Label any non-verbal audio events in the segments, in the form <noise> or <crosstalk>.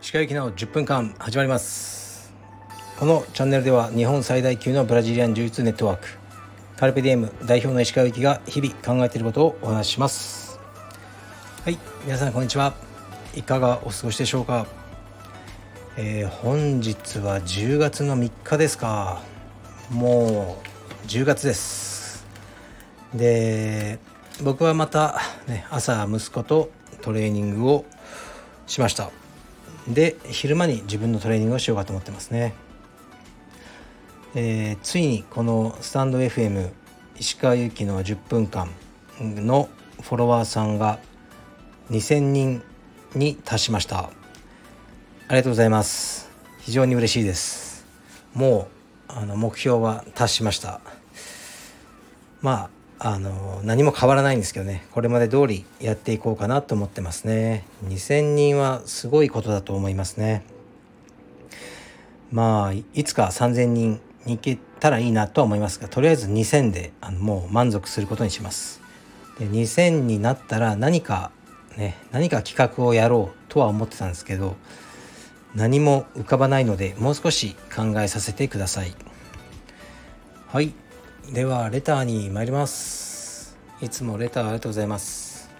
石川行きの10分間始まります。このチャンネルでは日本最大級のブラジリアン柔術ネットワークカルペディエム代表の石川行きが日々考えていることをお話しします。はい皆さんこんにちは。いかがお過ごしでしょうか、えー、本日は10月の3日ですか。もう10月です。で僕はまた、ね、朝息子とトレーニングをしました。で昼間に自分のトレーニングをしようかと思ってますね、えー、ついにこのスタンド FM 石川由紀の10分間のフォロワーさんが2000人に達しました。ありがとうございます。非常に嬉しいです。もうあの目標は達しました。まああの何も変わらないんですけどね。これまで通りやっていこうかなと思ってますね。2000人はすごいことだと思いますね。まあいつか3000人に行けたらいいなとは思いますがとりあえず2000であのもう満足することにします。で2000になったら何かね何か企画をやろうとは思ってたんですけど何も浮かばないのでもう少し考えさせてください。はい。ではレターに参ります。いつもレターありがとうございます。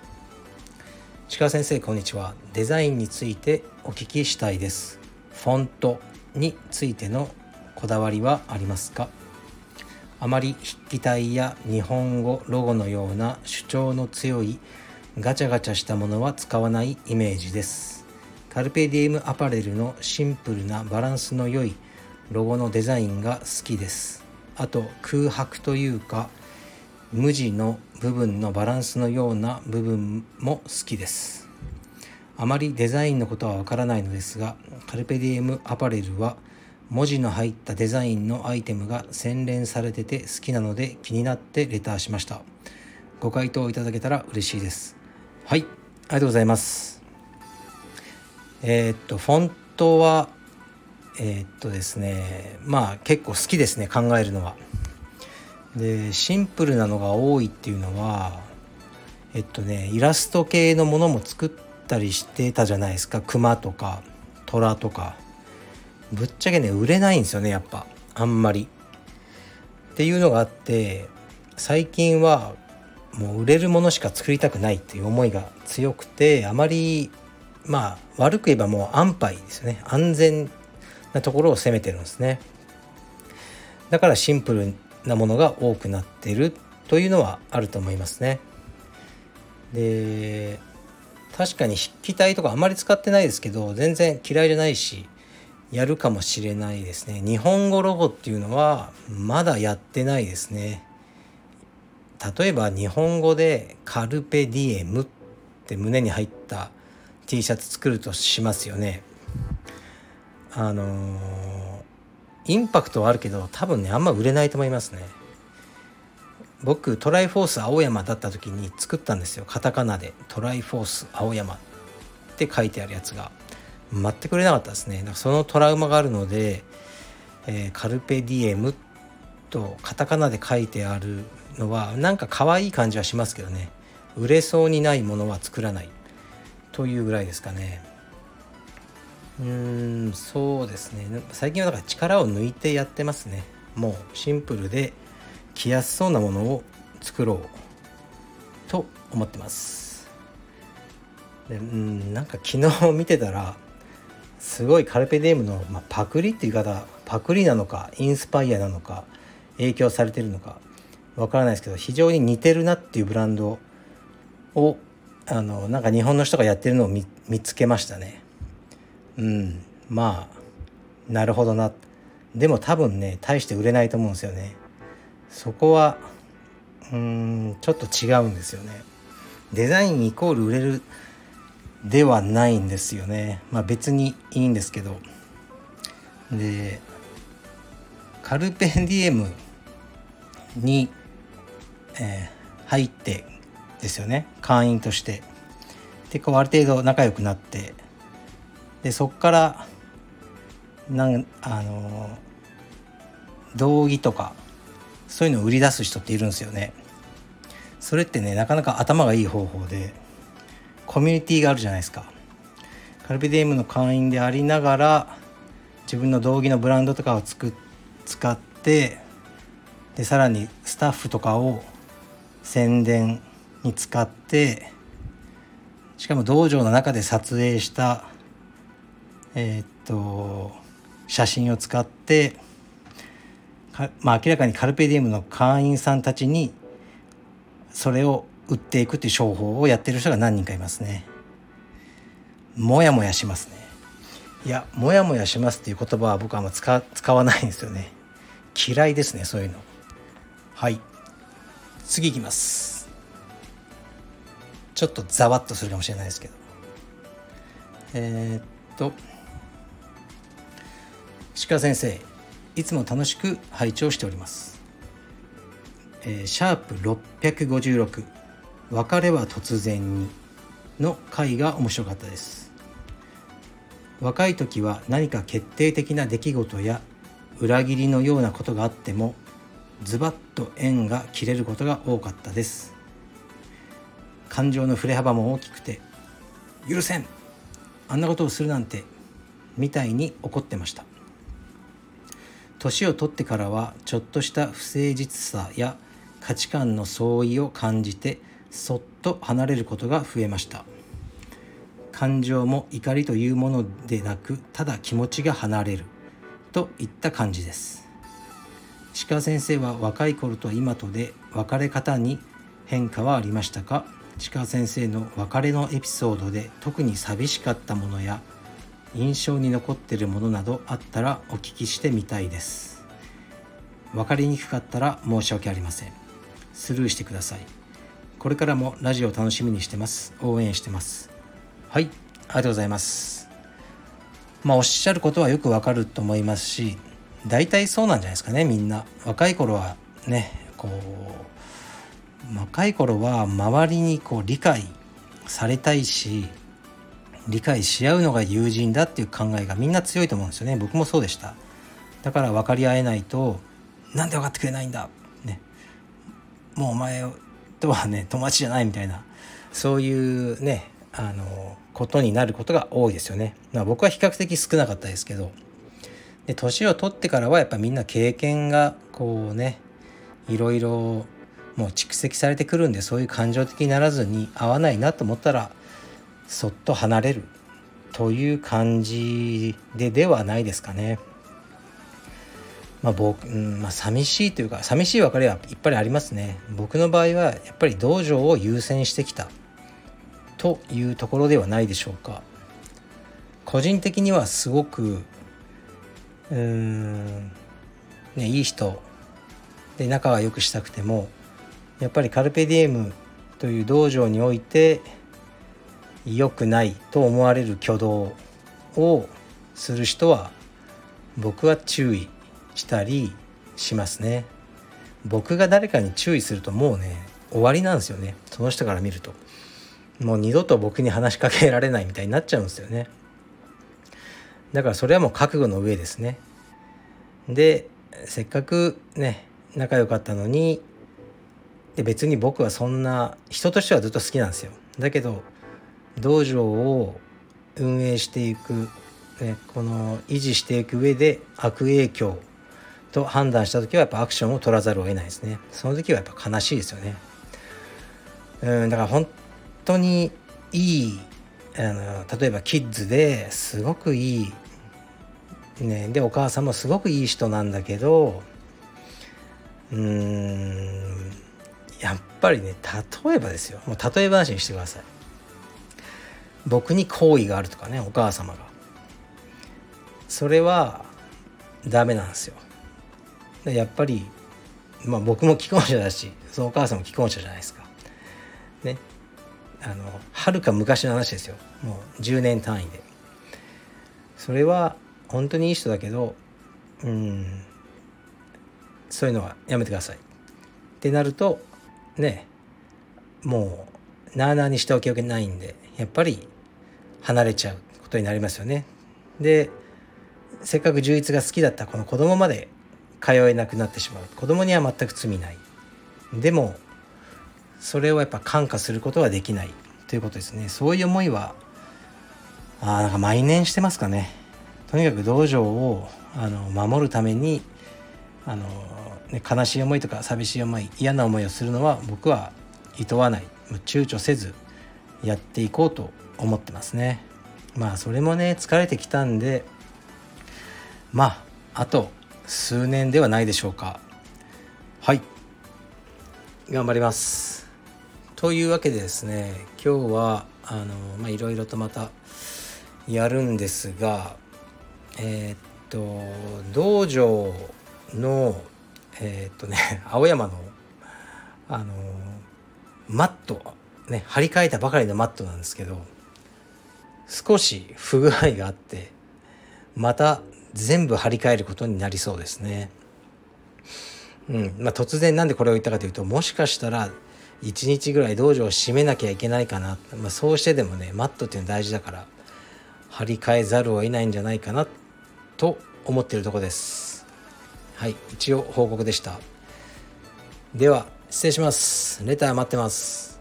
鹿先生こんにちは。デザインについてお聞きしたいです。フォントについてのこだわりはありますか？あまり筆記体や日本語ロゴのような主張の強いガチャガチャしたものは使わないイメージです。カルペディエムアパレルのシンプルなバランスの良いロゴのデザインが好きです。あと空白というか無地の部分のバランスのような部分も好きです。あまりデザインのことはわからないのですがカルペディエムアパレルは文字の入ったデザインのアイテムが洗練されてて好きなので気になってレターしました。ご回答いただけたら嬉しいです。はいありがとうございます。えー、っとフォントはえー、っとですねまあ結構好きですね考えるのは。でシンプルなのが多いっていうのはえっとねイラスト系のものも作ったりしてたじゃないですか。熊とか虎とか。ぶっちゃけね売れないんですよねやっぱ。あんまり。っていうのがあって最近はもう売れるものしか作りたくないっていう思いが強くてあまりまあ悪く言えばもう安牌ですよね。安全なところを攻めてるんですね。だからシンプルなものが多くなってるというのはあると思いますね。で確かに筆記体とかあんまり使ってないですけど全然嫌いじゃないしやるかもしれないですね。日本語ロゴっていうのはまだやってないですね。例えば日本語で「カルペディエム」って胸に入った T シャツ作るとしますよね。あのー、インパクトはあるけど多分ねあんま売れないと思いますね。僕トライフォース青山だった時に作ったんですよ。カタカナで「トライフォース青山」って書いてあるやつが。全く売れなかったですね。だからそのトラウマがあるので、えー、カルペディエムとカタカナで書いてあるのはなんか可愛い感じはしますけどね。売れそうにないものは作らないというぐらいですかね。うーんそうですね。最近はだから力を抜いてやってますね。もうシンプルで着やすそうなものを作ろうと思ってます。でうんなんか昨日見てたらすごいカルペディエムの、まあ、パクリっていう言い方パクリなのかインスパイアなのか影響されてるのかわからないですけど非常に似てるなっていうブランドをあのなんか日本の人がやってるのを見つけましたね。うん。まあなるほどな。でも多分ね大して売れないと思うんですよね。そこはうんちょっと違うんですよね。デザインイコール売れるではないんですよね。まあ別にいいんですけど。でカルペンディエムにえー、入ってですよね。会員として。でこうある程度仲良くなって。でそっからなんあの道着とかそういうのを売り出す人っているんですよね。それってねなかなか頭がいい方法でコミュニティがあるじゃないですか。カルペディエムの会員でありながら自分の道着のブランドとかをつく使ってでさらにスタッフとかを宣伝に使ってしかも道場の中で撮影したえー、っと写真を使ってまあ、明らかにカルペディウムの会員さんたちにそれを売っていくっていう商法をやってる人が何人かいますね。もやもやしますね。いや、もやもやしますっていう言葉は僕はあんま使使わないんですよね。嫌いですね、そういうの。はい。次いきます。ちょっとざわっとするかもしれないですけど。えー、っと、鹿先生、いつも楽しく拝聴しております。えー、シャープ656別れは突然にの回が面白かったです。若い時は何か決定的な出来事や裏切りのようなことがあってもズバッと縁が切れることが多かったです感情の振れ幅も大きくて許せんあんなことをするなんてみたいに怒ってました年を取ってからはちょっとした不誠実さや価値観の相違を感じてそっと離れることが増えました。感情も怒りというものでなくただ気持ちが離れる。といった感じです。鹿先生は若い頃と今とで別れ方に変化はありましたか？鹿先生の別れのエピソードで特に寂しかったものや印象に残っているものなどあったらお聞きしてみたいです。分かりにくかったら申し訳ありません。スルーしてください。これからもラジオ楽しみにしてます。応援してます。はい。ありがとうございます。まあおっしゃることはよくわかると思いますし大体そうなんじゃないですかねみんな。若い頃はねこう若い頃は周りにこう理解されたいし理解し合うのが友人だっていう考えがみんな強いと思うんですよね。僕もそうでした。だから分かり合えないとなんで分かってくれないんだ？ね。もうお前とはね友達じゃないみたいな。そういうねあのことになることが多いですよね、まあ、僕は比較的少なかったですけど。で年を取ってからはやっぱみんな経験がこうねいろいろもう蓄積されてくるんでそういう感情的にならずに合わないなと思ったらそっと離れるという感じでではないですかね。まあ僕、うんまあ、寂しいというか寂しい別れはいっぱいありますね。僕の場合はやっぱり道場を優先してきたというところではないでしょうか。個人的にはすごくうーんねいい人で仲は良くしたくてもやっぱりカルペディエムという道場において良くないと思われる挙動をする人は僕は注意したりしますね。僕が誰かに注意するともうね終わりなんですよね。その人から見ると。もう二度と僕に話しかけられないみたいになっちゃうんですよね。だからそれはもう覚悟の上ですね。でせっかくね仲良かったのにで別に僕はそんな人としてはずっと好きなんですよ。だけど道場を運営していく、この維持していく上で悪影響と判断した時はやっぱアクションを取らざるを得ないですね。その時はやっぱ悲しいですよね。うんだから本当にいいあの例えばキッズですごくいいねでお母さんもすごくいい人なんだけどうんやっぱりね例えばですよ。もう例え話にしてください。僕に好意があるとかねお母様が。それはダメなんですよ。やっぱりまあ僕も既婚者だしそのお母さんも既婚者じゃないですか。ね。あのはるか昔の話ですよ。もう10年単位で。それは本当にいい人だけどうんそういうのはやめてください。ってなるとねもうなあなあにしておきわけないんでやっぱり離れちゃうことになりますよね。でせっかく充実が好きだったこの子供まで通えなくなってしまう。子供には全く罪ない。でもそれをやっぱ感化することはできない。ということですね。そういう思いはあなんか毎年してますかね。とにかく道場をあの守るためにあの、ね、悲しい思いとか寂しい思い嫌な思いをするのは僕はいとわない。躊躇せずやっていこうと思ってますね。まあそれもね疲れてきたんでまああと数年ではないでしょうか。はい。頑張ります。というわけでですね今日はあのまあいろいろとまたやるんですがえー、っと道場のえー、っとね <laughs> 青山のあのマットね張り替えたばかりのマットなんですけど少し不具合があってまた全部張り替えることになりそうですね。うん。まあ、突然なんでこれを言ったかというともしかしたら1日ぐらい道場を閉めなきゃいけないかな、まあ、そうしてでもねマットっていうのは大事だから張り替えざるを得ないんじゃないかなと思っているとこです。はい。一応報告でした。では失礼します。レター待ってます。